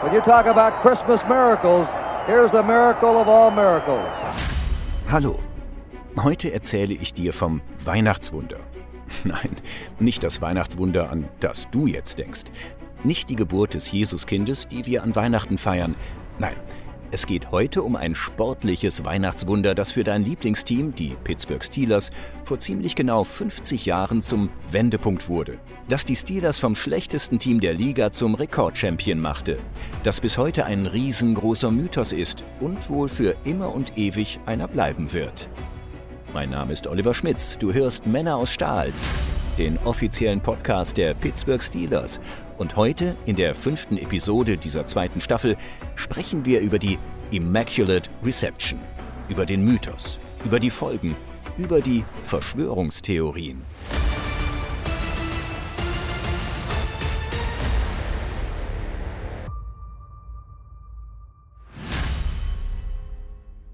When you talk about Christmas miracles, here's the miracle of all miracles. Hallo. Heute erzähle ich dir vom Weihnachtswunder. Nein, nicht das Weihnachtswunder, an das du jetzt denkst. Nicht die Geburt des Jesuskindes, die wir an Weihnachten feiern. Nein, es geht heute um ein sportliches Weihnachtswunder, das für dein Lieblingsteam, die Pittsburgh Steelers, vor ziemlich genau 50 Jahren zum Wendepunkt wurde. Das die Steelers vom schlechtesten Team der Liga zum Rekordchampion machte. Das bis heute ein riesengroßer Mythos ist und wohl für immer und ewig einer bleiben wird. Mein Name ist Oliver Schmitz. Du hörst Männer aus Stahl, den offiziellen Podcast der Pittsburgh Steelers. Und heute, in der fünften Episode dieser zweiten Staffel, sprechen wir über die Immaculate Reception, über den Mythos, über die Folgen, über die Verschwörungstheorien.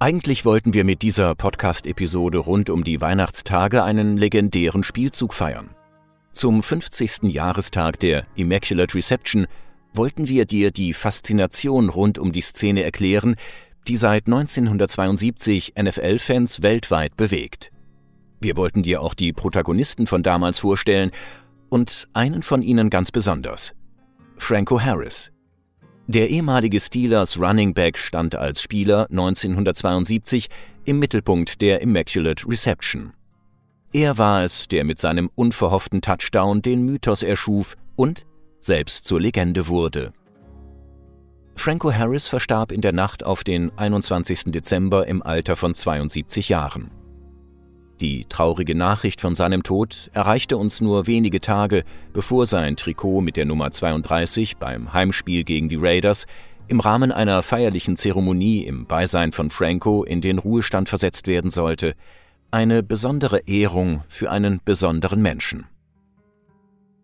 Eigentlich wollten wir mit dieser Podcast-Episode rund um die Weihnachtstage einen legendären Spielzug feiern. Zum 50. Jahrestag der Immaculate Reception wollten wir dir die Faszination rund um die Szene erklären, die seit 1972 NFL-Fans weltweit bewegt. Wir wollten dir auch die Protagonisten von damals vorstellen und einen von ihnen ganz besonders. Franco Harris. Der ehemalige Steelers Running Back stand als Spieler 1972 im Mittelpunkt der Immaculate Reception. Er war es, der mit seinem unverhofften Touchdown den Mythos erschuf und selbst zur Legende wurde. Franco Harris verstarb in der Nacht auf den 21. Dezember im Alter von 72 Jahren. Die traurige Nachricht von seinem Tod erreichte uns nur wenige Tage, bevor sein Trikot mit der Nummer 32 beim Heimspiel gegen die Raiders im Rahmen einer feierlichen Zeremonie im Beisein von Franco in den Ruhestand versetzt werden sollte – eine besondere Ehrung für einen besonderen Menschen.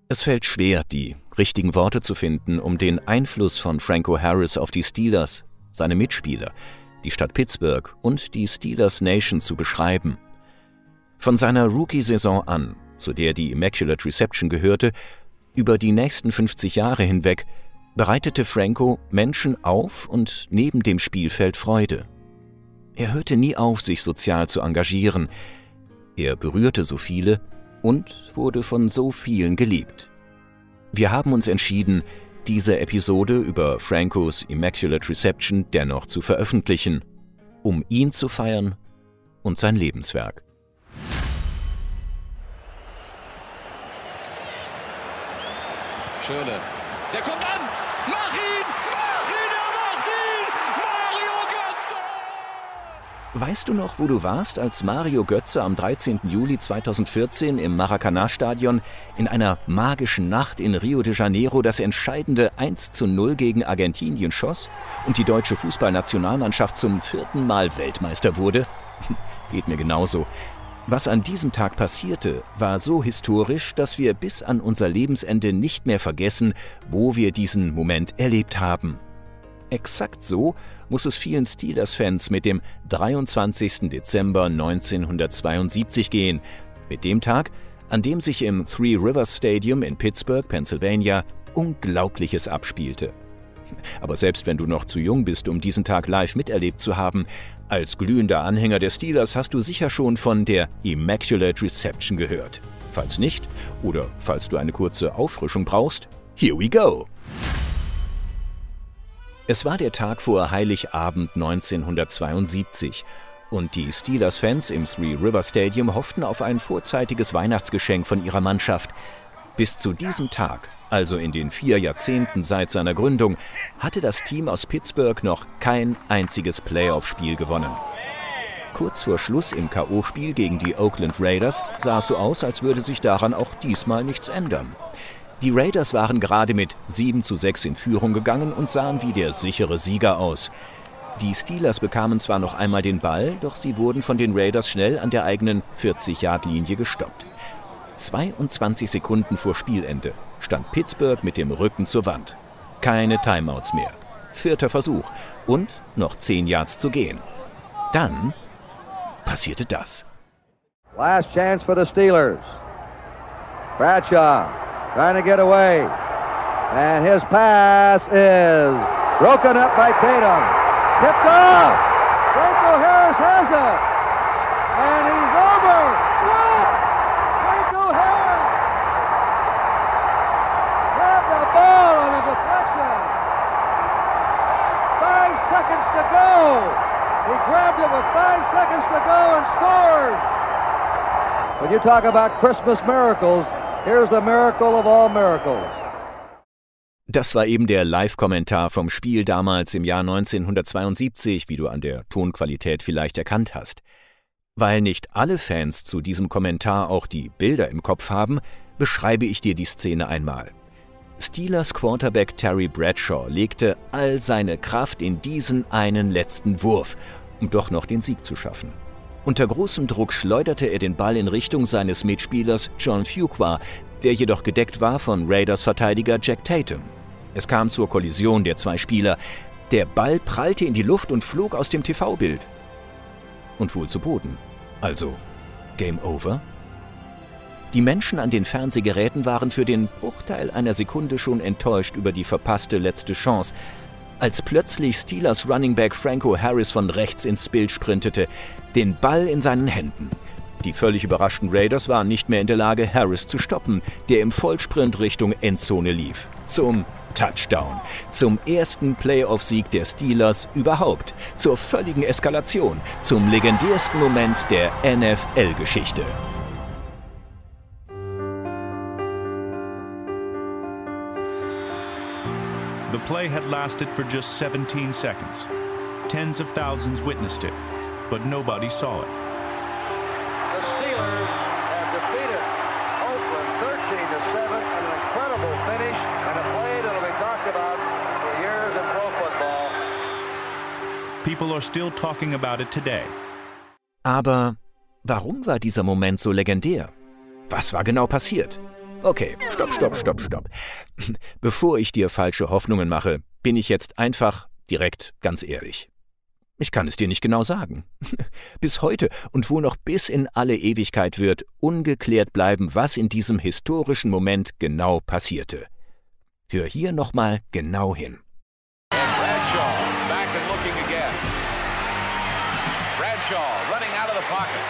Es fällt schwer, die richtigen Worte zu finden, um den Einfluss von Franco Harris auf die Steelers, seine Mitspieler, die Stadt Pittsburgh und die Steelers Nation zu beschreiben. Von seiner Rookie-Saison an, zu der die Immaculate Reception gehörte, über die nächsten 50 Jahre hinweg bereitete Franco Menschen auf und neben dem Spielfeld Freude. Er hörte nie auf, sich sozial zu engagieren. Er berührte so viele und wurde von so vielen geliebt. Wir haben uns entschieden, diese Episode über Francos Immaculate Reception dennoch zu veröffentlichen, um ihn zu feiern und sein Lebenswerk. Schöne. Der kommt an! Mach ihn! Weißt du noch, wo du warst, als Mario Götze am 13. Juli 2014 im Maracanã-Stadion in einer magischen Nacht in Rio de Janeiro das entscheidende 1 zu 0 gegen Argentinien schoss und die deutsche Fußballnationalmannschaft zum vierten Mal Weltmeister wurde? Geht mir genauso. Was an diesem Tag passierte, war so historisch, dass wir bis an unser Lebensende nicht mehr vergessen, wo wir diesen Moment erlebt haben. Exakt so muss es vielen Steelers-Fans mit dem 23. Dezember 1972 gehen, mit dem Tag, an dem sich im Three Rivers Stadium in Pittsburgh, Pennsylvania, Unglaubliches abspielte. Aber selbst wenn du noch zu jung bist, um diesen Tag live miterlebt zu haben, als glühender Anhänger der Steelers hast du sicher schon von der Immaculate Reception gehört. Falls nicht, oder falls du eine kurze Auffrischung brauchst, here we go! Es war der Tag vor Heiligabend 1972 und die Steelers-Fans im Three River Stadium hofften auf ein vorzeitiges Weihnachtsgeschenk von ihrer Mannschaft. Bis zu diesem Tag, also in den vier Jahrzehnten seit seiner Gründung, hatte das Team aus Pittsburgh noch kein einziges Playoff-Spiel gewonnen. Kurz vor Schluss im KO-Spiel gegen die Oakland Raiders sah es so aus, als würde sich daran auch diesmal nichts ändern. Die Raiders waren gerade mit 7 zu 6 in Führung gegangen und sahen wie der sichere Sieger aus. Die Steelers bekamen zwar noch einmal den Ball, doch sie wurden von den Raiders schnell an der eigenen 40-Yard-Linie gestoppt. 22 Sekunden vor Spielende stand Pittsburgh mit dem Rücken zur Wand. Keine Timeouts mehr. Vierter Versuch und noch 10 Yards zu gehen. Dann passierte das. Last chance for the Steelers. Bradshaw trying to get away. And his pass is Broken up by Tatum. Tipped off. Franco Harris has it. And he's over. What? Franco Harris. Grabbed the ball on a deflection. Five seconds to go. He grabbed it with five seconds to go and scored. When you talk about Christmas miracles, here's the miracle of all miracles. Das war eben der Live-Kommentar vom Spiel damals im Jahr 1972, wie du an der Tonqualität vielleicht erkannt hast. Weil nicht alle Fans zu diesem Kommentar auch die Bilder im Kopf haben, beschreibe ich dir die Szene einmal. Steelers Quarterback Terry Bradshaw legte all seine Kraft in diesen einen letzten Wurf, um doch noch den Sieg zu schaffen. Unter großem Druck schleuderte er den Ball in Richtung seines Mitspielers John Fuqua, der jedoch gedeckt war von Raiders Verteidiger Jack Tatum. Es kam zur Kollision der zwei Spieler. Der Ball prallte in die Luft und flog aus dem TV-Bild. Und wohl zu Boden. Also, Game Over? Die Menschen an den Fernsehgeräten waren für den Bruchteil einer Sekunde schon enttäuscht über die verpasste letzte Chance, als plötzlich Steelers Running Back Franco Harris von rechts ins Bild sprintete, den Ball in seinen Händen. Die völlig überraschten Raiders waren nicht mehr in der Lage, Harris zu stoppen, der im Vollsprint Richtung Endzone lief. Zum Touchdown. Zum ersten Playoff-Sieg der Steelers überhaupt. Zur völligen Eskalation. Zum legendärsten Moment der NFL-Geschichte. The play had lasted for just 17 seconds. Tens of thousands witnessed it, but nobody saw it. The Steelers have defeated Oakland 13 to 7 in an incredible finish and a play that'll be talked about for years in pro football. People are still talking about it today. Aber warum war dieser Moment so legendär? Was war genau passiert? Okay, stopp, stopp, stopp, stopp. Bevor ich dir falsche Hoffnungen mache, bin ich jetzt einfach direkt ganz ehrlich. Ich kann es dir nicht genau sagen. Bis heute und wohl noch bis in alle Ewigkeit wird ungeklärt bleiben, was in diesem historischen Moment genau passierte. Hör hier nochmal genau hin. Bradshaw running out of the pocket,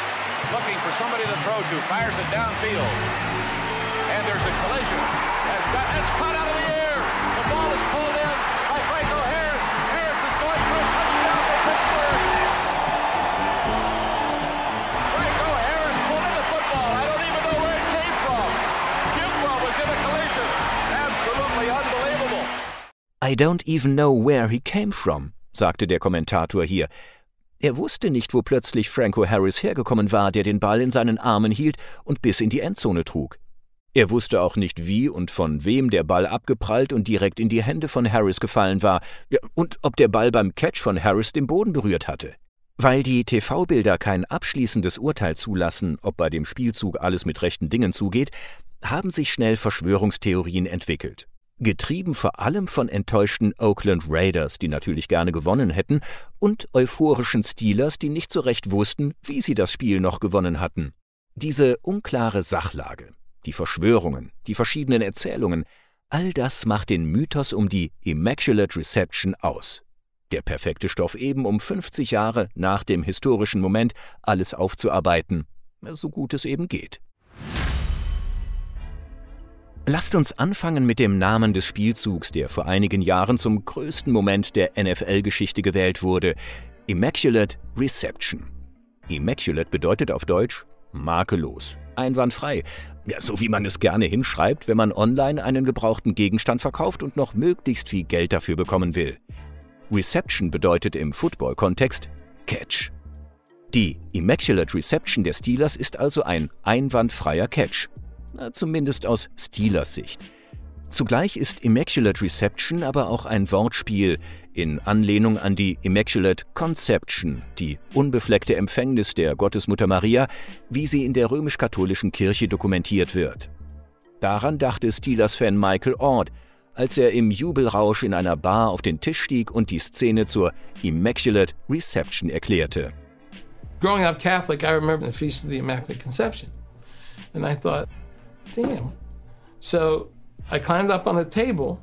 looking for somebody to throw to, fires it downfield. And there's a collision. Has got, it's caught out of the air. The ball is pulled in by Franco Harris. Harris is going for a touchdown for Pittsburgh. Franco Harris pulled in the football. I don't even know where it came from. Fuqua was in a collision. Absolutely unbelievable. I don't even know where he came from, sagte der Kommentator hier. Er wusste nicht, wo plötzlich Franco Harris hergekommen war, der den Ball in seinen Armen hielt und bis in die Endzone trug. Er wusste auch nicht, wie und von wem der Ball abgeprallt und direkt in die Hände von Harris gefallen war, und ob der Ball beim Catch von Harris den Boden berührt hatte. Weil die TV-Bilder kein abschließendes Urteil zulassen, ob bei dem Spielzug alles mit rechten Dingen zugeht, haben sich schnell Verschwörungstheorien entwickelt. Getrieben vor allem von enttäuschten Oakland Raiders, die natürlich gerne gewonnen hätten, und euphorischen Steelers, die nicht so recht wussten, wie sie das Spiel noch gewonnen hatten. Diese unklare Sachlage, die Verschwörungen, die verschiedenen Erzählungen, all das macht den Mythos um die Immaculate Reception aus. Der perfekte Stoff eben, um 50 Jahre nach dem historischen Moment alles aufzuarbeiten, so gut es eben geht. Lasst uns anfangen mit dem Namen des Spielzugs, der vor einigen Jahren zum größten Moment der NFL-Geschichte gewählt wurde: Immaculate Reception. Immaculate bedeutet auf Deutsch makellos, einwandfrei, ja, so wie man es gerne hinschreibt, wenn man online einen gebrauchten Gegenstand verkauft und noch möglichst viel Geld dafür bekommen will. Reception bedeutet im Football-Kontext Catch. Die Immaculate Reception der Steelers ist also ein einwandfreier Catch. Na, zumindest aus Steelers Sicht. Zugleich ist Immaculate Reception aber auch ein Wortspiel in Anlehnung an die Immaculate Conception, die unbefleckte Empfängnis der Gottesmutter Maria, wie sie in der römisch-katholischen Kirche dokumentiert wird. Daran dachte Steelers-Fan Michael Ord, als er im Jubelrausch in einer Bar auf den Tisch stieg und die Szene zur Immaculate Reception erklärte. Growing up Catholic, I remember the Feast of the Immaculate Conception. And I thought, damn. So I climbed up on a table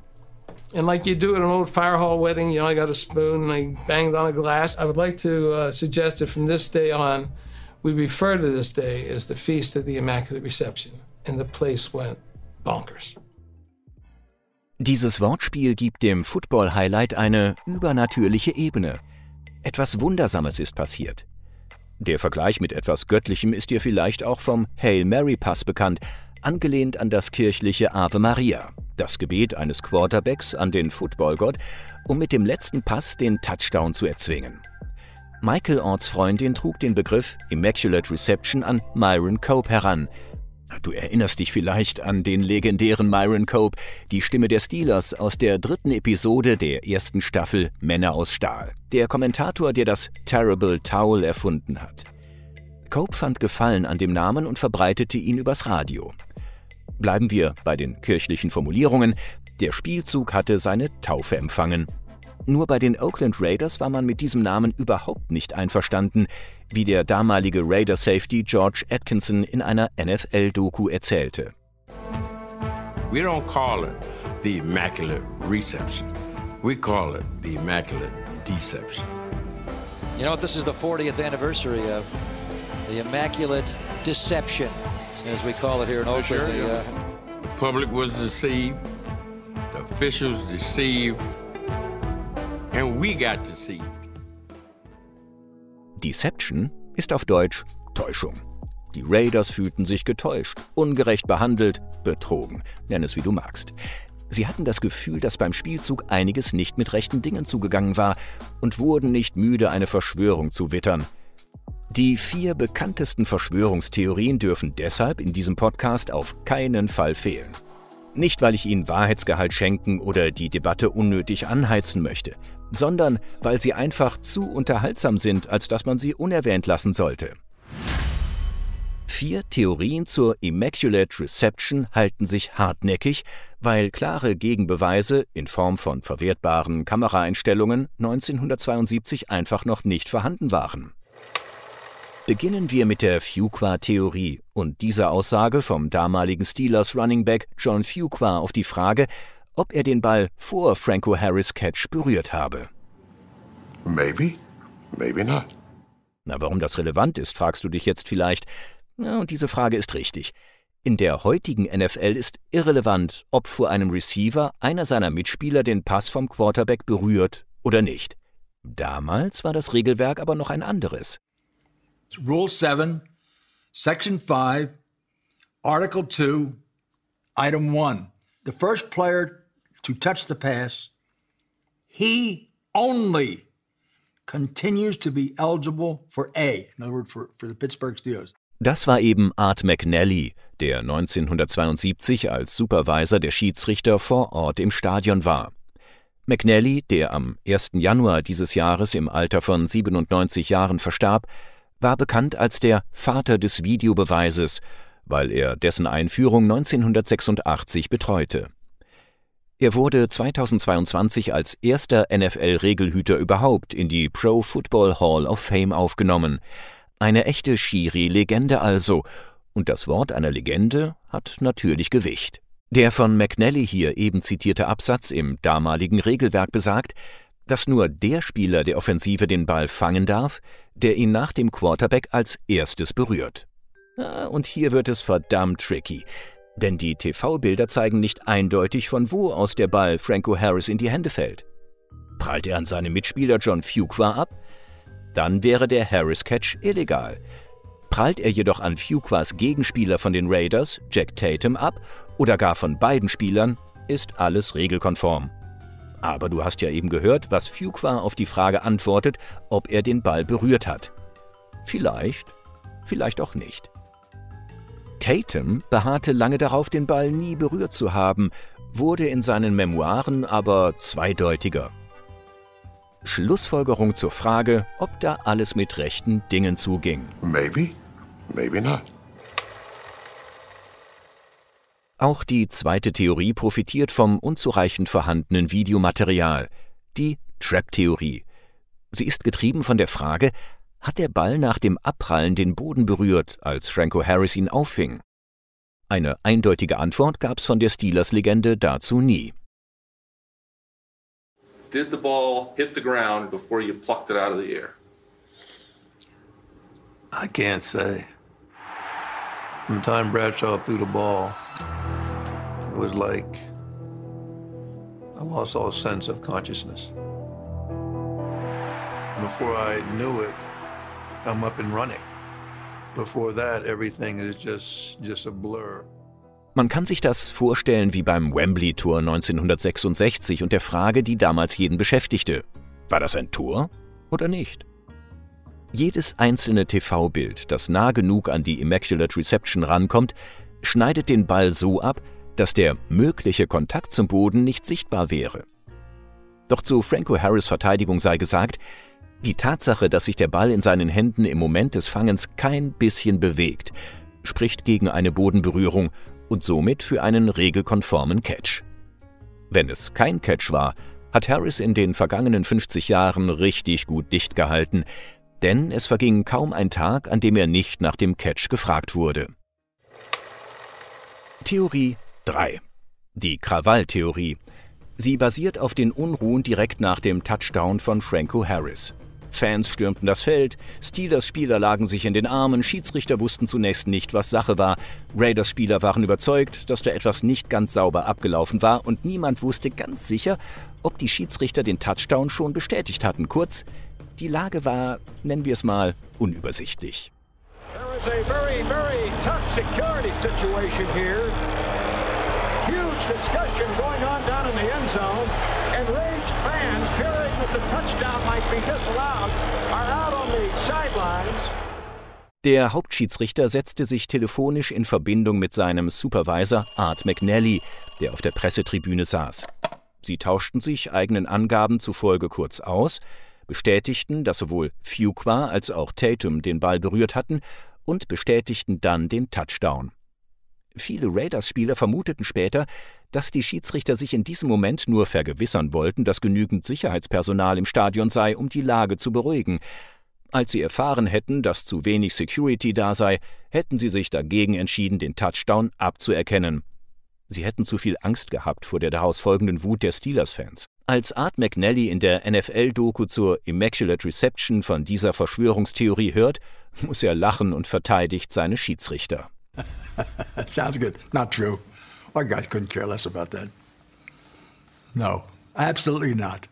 And like you do at an old fire hall wedding, you know, I got a spoon and I banged on a glass. I would like to uh, suggest that from this day on, we refer to this day as the Feast of the Immaculate Reception. And the place went bonkers. Dieses Wortspiel gibt dem Football-Highlight eine übernatürliche Ebene. Etwas Wundersames ist passiert. Der Vergleich mit etwas Göttlichem ist dir vielleicht auch vom Hail Mary Pass bekannt, angelehnt an das kirchliche Ave Maria, das Gebet eines Quarterbacks an den Footballgott, um mit dem letzten Pass den Touchdown zu erzwingen. Michael Orts Freundin trug den Begriff Immaculate Reception an Myron Cope heran, Du erinnerst dich vielleicht an den legendären Myron Cope, die Stimme der Steelers aus der dritten Episode der ersten Staffel Männer aus Stahl. Der Kommentator, der das Terrible Towel erfunden hat. Cope fand Gefallen an dem Namen und verbreitete ihn übers Radio. Bleiben wir bei den kirchlichen Formulierungen. Der Spielzug hatte seine Taufe empfangen. Nur bei den Oakland Raiders war man mit diesem Namen überhaupt nicht einverstanden, wie der damalige Raider Safety George Atkinson in einer NFL-Doku erzählte. We don't call it the Immaculate Reception. We call it the Immaculate Deception. You know, this is the 40th anniversary of the Immaculate Deception, as we call it here in Oakland. Sure, the, yeah. uh, The public was deceived, the officials deceived, and we got deceived. Deception ist auf Deutsch Täuschung. Die Raiders fühlten sich getäuscht, ungerecht behandelt, betrogen, nenn es wie du magst. Sie hatten das Gefühl, dass beim Spielzug einiges nicht mit rechten Dingen zugegangen war und wurden nicht müde, eine Verschwörung zu wittern. Die vier bekanntesten Verschwörungstheorien dürfen deshalb in diesem Podcast auf keinen Fall fehlen. Nicht, weil ich Ihnen Wahrheitsgehalt schenken oder die Debatte unnötig anheizen möchte, sondern weil sie einfach zu unterhaltsam sind, als dass man sie unerwähnt lassen sollte. Vier Theorien zur Immaculate Reception halten sich hartnäckig, weil klare Gegenbeweise in Form von verwertbaren Kameraeinstellungen 1972 einfach noch nicht vorhanden waren. Beginnen wir mit der Fuqua-Theorie und dieser Aussage vom damaligen Steelers Running Back John Fuqua auf die Frage, ob er den Ball vor Franco Harris Catch berührt habe. Maybe, maybe not. Na, warum das relevant ist, fragst du dich jetzt vielleicht. Na, und diese Frage ist richtig. In der heutigen NFL ist irrelevant, ob vor einem Receiver einer seiner Mitspieler den Pass vom Quarterback berührt oder nicht. Damals war das Regelwerk aber noch ein anderes. Rule 7, Section 5, Article 2, Item 1. The first player to touch the pass, he only continues to be eligible for A. In other words, for, for the Pittsburgh Steelers. Das war eben Art McNally, der 1972 als Supervisor der Schiedsrichter vor Ort im Stadion war. McNally, der am 1. Januar dieses Jahres im Alter von 97 Jahren verstarb, war bekannt als der Vater des Videobeweises, weil er dessen Einführung 1986 betreute. Er wurde 2022 als erster NFL-Regelhüter überhaupt in die Pro Football Hall of Fame aufgenommen. Eine echte Schiri-Legende also. Und das Wort einer Legende hat natürlich Gewicht. Der von McNally hier eben zitierte Absatz im damaligen Regelwerk besagt, dass nur der Spieler der Offensive den Ball fangen darf, der ihn nach dem Quarterback als erstes berührt. Und hier wird es verdammt tricky, denn die TV-Bilder zeigen nicht eindeutig, von wo aus der Ball Franco Harris in die Hände fällt. Prallt er an seinem Mitspieler John Fuqua ab? Dann wäre der Harris-Catch illegal. Prallt er jedoch an Fuquas Gegenspieler von den Raiders, Jack Tatum, ab oder gar von beiden Spielern, ist alles regelkonform. Aber du hast ja eben gehört, was Fuqua auf die Frage antwortet, ob er den Ball berührt hat. Vielleicht, vielleicht auch nicht. Tatum beharrte lange darauf, den Ball nie berührt zu haben, wurde in seinen Memoiren aber zweideutiger. Schlussfolgerung zur Frage, ob da alles mit rechten Dingen zuging. Maybe, maybe not. Auch die zweite Theorie profitiert vom unzureichend vorhandenen Videomaterial, die Trap-Theorie. Sie ist getrieben von der Frage, hat der Ball nach dem Abprallen den Boden berührt, als Franco Harris ihn auffing? Eine eindeutige Antwort gab's von der Steelers-Legende dazu nie. did the ball hit the ground before you plucked it out of the air? I can't say. From the time Bradshaw threw the ball, was like I lost all sense of consciousness. Before I knew it, I'm up and running. Before that, everything is just, just a blur. Man kann sich das vorstellen wie beim Wembley Tour 1966 und der Frage, die damals jeden beschäftigte. War das ein Tor oder nicht? Jedes einzelne TV-Bild, das nah genug an die Immaculate Reception rankommt, schneidet den Ball so ab, dass der mögliche Kontakt zum Boden nicht sichtbar wäre. Doch zu Franco Harris Verteidigung sei gesagt, die Tatsache, dass sich der Ball in seinen Händen im Moment des Fangens kein bisschen bewegt, spricht gegen eine Bodenberührung und somit für einen regelkonformen Catch. Wenn es kein Catch war, hat Harris in den vergangenen 50 Jahren richtig gut dicht gehalten, denn es verging kaum ein Tag, an dem er nicht nach dem Catch gefragt wurde. Theorie 3. Die Krawalltheorie. Sie basiert auf den Unruhen direkt nach dem Touchdown von Franco Harris. Fans stürmten das Feld, Steelers-Spieler lagen sich in den Armen, Schiedsrichter wussten zunächst nicht, was Sache war, Raiders-Spieler waren überzeugt, dass da etwas nicht ganz sauber abgelaufen war und niemand wusste ganz sicher, ob die Schiedsrichter den Touchdown schon bestätigt hatten. Kurz, die Lage war, nennen wir es mal, unübersichtlich. There is a very, very tough. Discussion going on down in the end zone, and raged fans fearing that the touchdown might be disallowed are out on the sidelines. Der Hauptschiedsrichter setzte sich telefonisch in Verbindung mit seinem Supervisor Art McNally, der auf der Pressetribüne saß. Sie tauschten sich eigenen Angaben zufolge kurz aus, bestätigten, dass sowohl Fuqua als auch Tatum den Ball berührt hatten und bestätigten dann den Touchdown. Viele Raiders-Spieler vermuteten später, dass die Schiedsrichter sich in diesem Moment nur vergewissern wollten, dass genügend Sicherheitspersonal im Stadion sei, um die Lage zu beruhigen. Als sie erfahren hätten, dass zu wenig Security da sei, hätten sie sich dagegen entschieden, den Touchdown abzuerkennen. Sie hätten zu viel Angst gehabt vor der daraus folgenden Wut der Steelers-Fans. Als Art McNally in der NFL-Doku zur Immaculate Reception von dieser Verschwörungstheorie hört, muss er lachen und verteidigt seine Schiedsrichter. Sounds good. Not true. Our guys couldn't care less about that. No, absolutely not.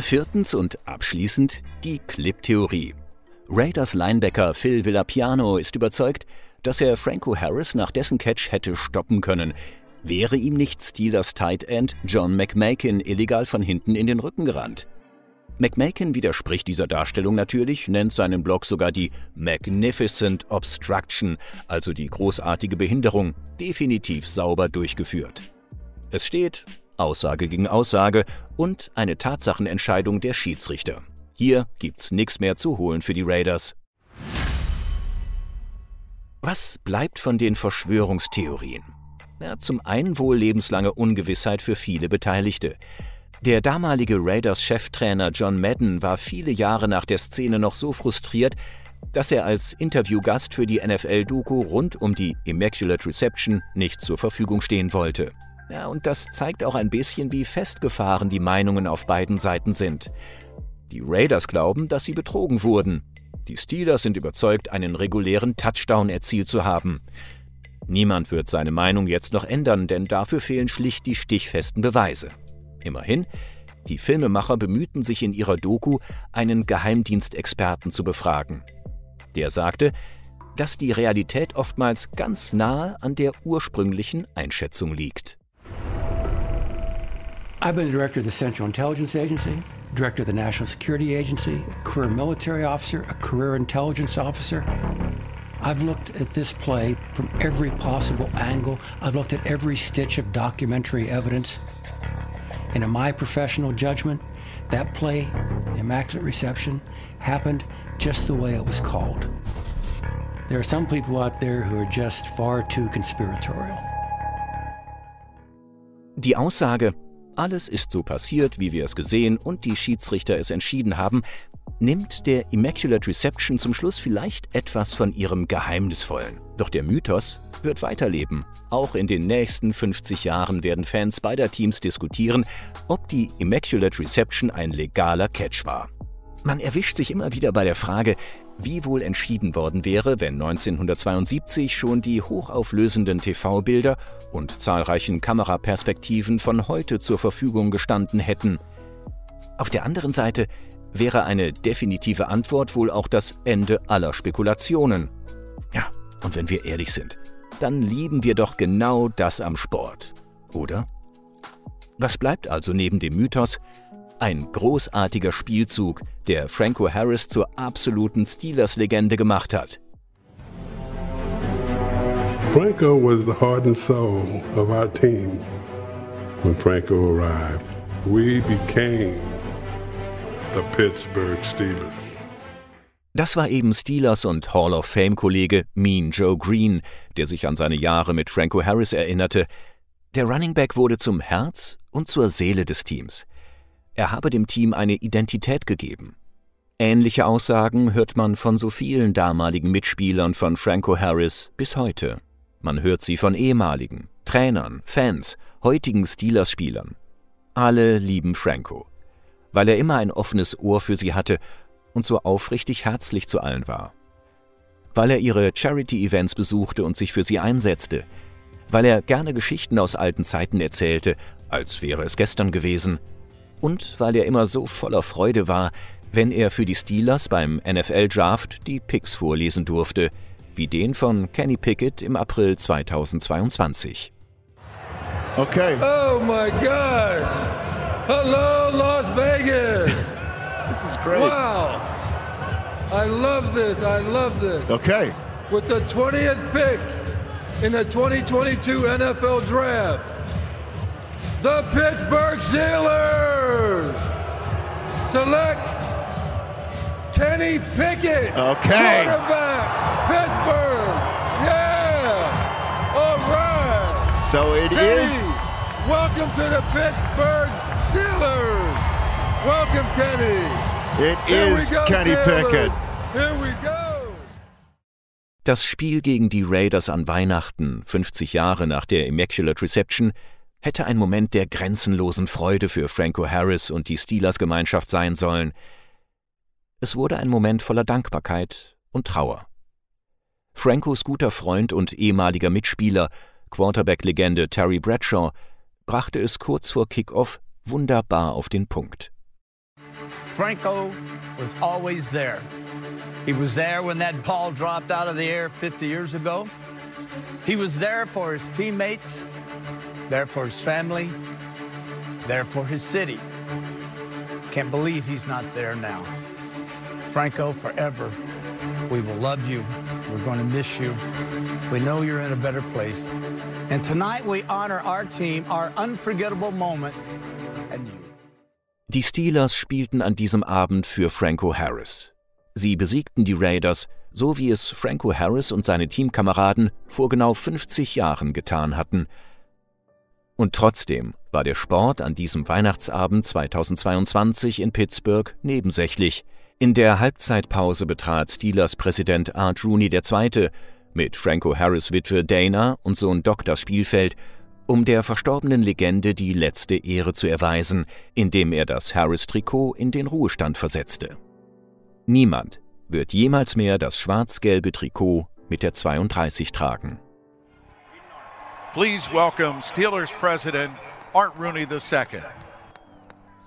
Viertens und abschließend die Clip-Theorie. Raiders Linebacker Phil Villapiano ist überzeugt, dass er Franco Harris nach dessen Catch hätte stoppen können, wäre ihm nicht Steelers Tight End John McMakin illegal von hinten in den Rücken gerannt. McMakin widerspricht dieser Darstellung natürlich, nennt seinen Blog sogar die Magnificent Obstruction, also die großartige Behinderung, definitiv sauber durchgeführt. Es steht Aussage gegen Aussage und eine Tatsachenentscheidung der Schiedsrichter. Hier gibt's nichts mehr zu holen für die Raiders. Was bleibt von den Verschwörungstheorien? Ja, zum einen wohl lebenslange Ungewissheit für viele Beteiligte. Der damalige Raiders-Cheftrainer John Madden war viele Jahre nach der Szene noch so frustriert, dass er als Interviewgast für die NFL-Doku rund um die Immaculate Reception nicht zur Verfügung stehen wollte. Ja, und das zeigt auch ein bisschen, wie festgefahren die Meinungen auf beiden Seiten sind. Die Raiders glauben, dass sie betrogen wurden. Die Steelers sind überzeugt, einen regulären Touchdown erzielt zu haben. Niemand wird seine Meinung jetzt noch ändern, denn dafür fehlen schlicht die stichfesten Beweise. Immerhin, die Filmemacher bemühten sich in ihrer Doku, einen Geheimdienstexperten zu befragen. Der sagte, dass die Realität oftmals ganz nahe an der ursprünglichen Einschätzung liegt. I've been the director of the Central Intelligence Agency, director of the National Security Agency, a career military officer, a career intelligence officer. I've looked at this play from every possible angle. I've looked at every stitch of documentary evidence. And in my professional judgment, that play, Immaculate Reception, happened just the way it was called. There are some people out there who are just far too conspiratorial. Die Aussage, alles ist so passiert, wie wir es gesehen und die Schiedsrichter es entschieden haben, nimmt der Immaculate Reception zum Schluss vielleicht etwas von ihrem Geheimnisvollen. Doch der Mythos wird weiterleben. Auch in den nächsten 50 Jahren werden Fans beider Teams diskutieren, ob die Immaculate Reception ein legaler Catch war. Man erwischt sich immer wieder bei der Frage, wie wohl entschieden worden wäre, wenn 1972 schon die hochauflösenden TV-Bilder und zahlreichen Kameraperspektiven von heute zur Verfügung gestanden hätten. Auf der anderen Seite wäre eine definitive Antwort wohl auch das Ende aller Spekulationen. Ja, und wenn wir ehrlich sind, dann lieben wir doch genau das am Sport, oder? Was bleibt also neben dem Mythos? Ein großartiger Spielzug, der Franco Harris zur absoluten Steelers-Legende gemacht hat. Franco was the heart and soul of our team. When Franco arrived, we became the Pittsburgh Steelers. Das war eben Steelers und Hall of Fame-Kollege Mean Joe Green, der sich an seine Jahre mit Franco Harris erinnerte. Der Running Back wurde zum Herz und zur Seele des Teams. Er habe dem Team eine Identität gegeben. Ähnliche Aussagen hört man von so vielen damaligen Mitspielern von Franco Harris bis heute. Man hört sie von ehemaligen, Trainern, Fans, heutigen Steelers-Spielern. Alle lieben Franco weil er immer ein offenes Ohr für sie hatte und so aufrichtig herzlich zu allen war. Weil er ihre Charity-Events besuchte und sich für sie einsetzte. Weil er gerne Geschichten aus alten Zeiten erzählte, als wäre es gestern gewesen. Und weil er immer so voller Freude war, wenn er für die Steelers beim NFL-Draft die Picks vorlesen durfte, wie den von Kenny Pickett im April 2022. Okay. Oh my gosh! Hello, Las Vegas. This is great. Wow. I love this. I love this. Okay. With the 20th pick in the 2022 NFL Draft, the Pittsburgh Steelers select Kenny Pickett. Okay. Quarterback, Pittsburgh. Yeah. All right. So it Kenny, is. Welcome to the Pittsburgh Steelers. Welcome, Kenny. It Here is go, Kenny. Pickett. Here we go. Das Spiel gegen die Raiders an Weihnachten, 50 Jahre nach der Immaculate Reception, hätte ein Moment der grenzenlosen Freude für Franco Harris und die Steelers-Gemeinschaft sein sollen. Es wurde ein Moment voller Dankbarkeit und Trauer. Francos guter Freund und ehemaliger Mitspieler, Quarterback-Legende Terry Bradshaw, brachte es kurz vor Kickoff wunderbar auf den Punkt. Franco was always there. He was there when that ball dropped out of the air 50 years ago. He was there for his teammates, there for his family, there for his city. Can't believe he's not there now. Franco, forever, we will love you. We're going to miss you. We know you're in a better place. And tonight we honor our team, our unforgettable moment. Die Steelers spielten an diesem Abend für Franco Harris. Sie besiegten die Raiders, so wie es Franco Harris und seine Teamkameraden vor genau 50 Jahren getan hatten. Und trotzdem war der Sport an diesem Weihnachtsabend 2022 in Pittsburgh nebensächlich. In der Halbzeitpause betrat Steelers Präsident Art Rooney II. mit Franco Harris Witwe Dana und Sohn Doc das Spielfeld, um der verstorbenen Legende die letzte Ehre zu erweisen, indem er das Harris-Trikot in den Ruhestand versetzte. Niemand wird jemals mehr das schwarz-gelbe Trikot mit der 32 tragen. Please welcome Steelers President Art Rooney II.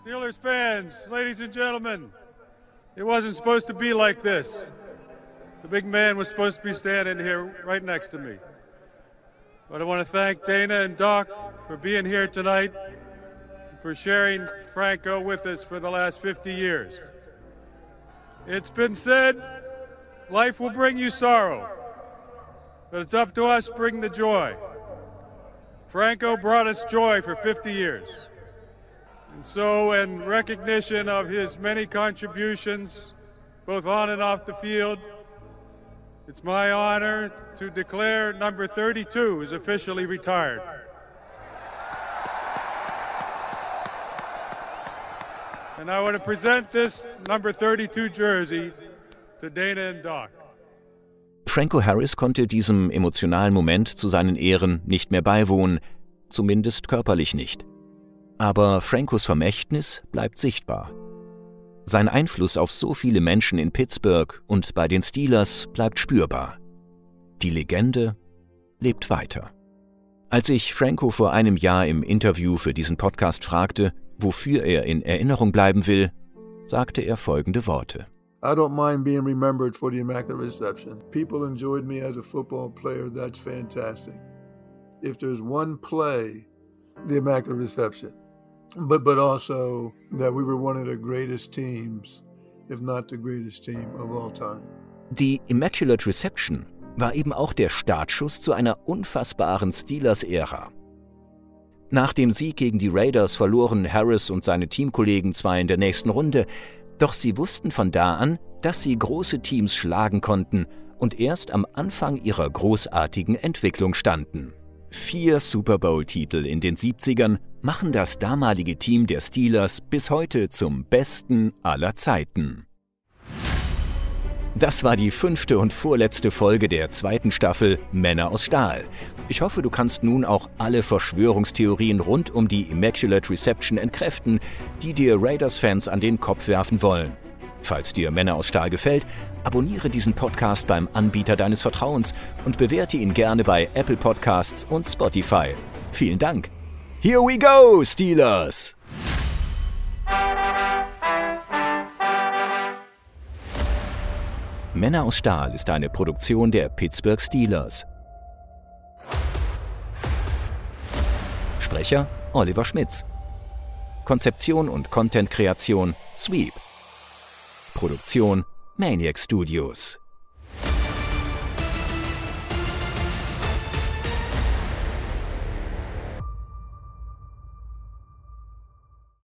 Steelers fans, ladies and gentlemen, it wasn't supposed to be like this. The big man was supposed to be standing here right next to me. But I want to thank Dana and Doc for being here tonight for sharing Franco with us for the last 50 years. It's been said life will bring you sorrow, but it's up to us to bring the joy. Franco brought us joy for 50 years. And so, in recognition of his many contributions, both on and off the field, it's my honor to declare number 32 is officially retired. And I want to present this number 32 jersey to Dana and Doc. Franco Harris konnte diesem emotionalen Moment zu seinen Ehren nicht mehr beiwohnen, zumindest körperlich nicht. Aber Francos Vermächtnis bleibt sichtbar. Sein Einfluss auf so viele Menschen in Pittsburgh und bei den Steelers bleibt spürbar. Die Legende lebt weiter. Als ich Franco vor einem Jahr im Interview für diesen Podcast fragte, wofür er in Erinnerung bleiben will, sagte er folgende Worte. I don't mind being remembered for the Immaculate Reception. People enjoyed me as a football player. That's fantastic. If there's one play, the Immaculate Reception, but but also that we were one of the greatest teams, if not the greatest team of all time. Die Immaculate Reception war eben auch der Startschuss zu einer unfassbaren Steelers-Ära. Nach dem Sieg gegen die Raiders verloren Harris und seine Teamkollegen zwar in der nächsten Runde, doch sie wussten von da an, dass sie große Teams schlagen konnten und erst am Anfang ihrer großartigen Entwicklung standen. Vier Super Bowl-Titel in den 70ern machen das damalige Team der Steelers bis heute zum besten aller Zeiten. Das war die fünfte und vorletzte Folge der zweiten Staffel Männer aus Stahl. Ich hoffe, du kannst nun auch alle Verschwörungstheorien rund um die Immaculate Reception entkräften, die dir Raiders-Fans an den Kopf werfen wollen. Falls dir Männer aus Stahl gefällt, abonniere diesen Podcast beim Anbieter deines Vertrauens und bewerte ihn gerne bei Apple Podcasts und Spotify. Vielen Dank. Here we go, Steelers! Männer aus Stahl ist eine Produktion der Pittsburgh Steelers. Sprecher Oliver Schmitz. Konzeption und Content-Kreation Sweep. Produktion Maniac Studios.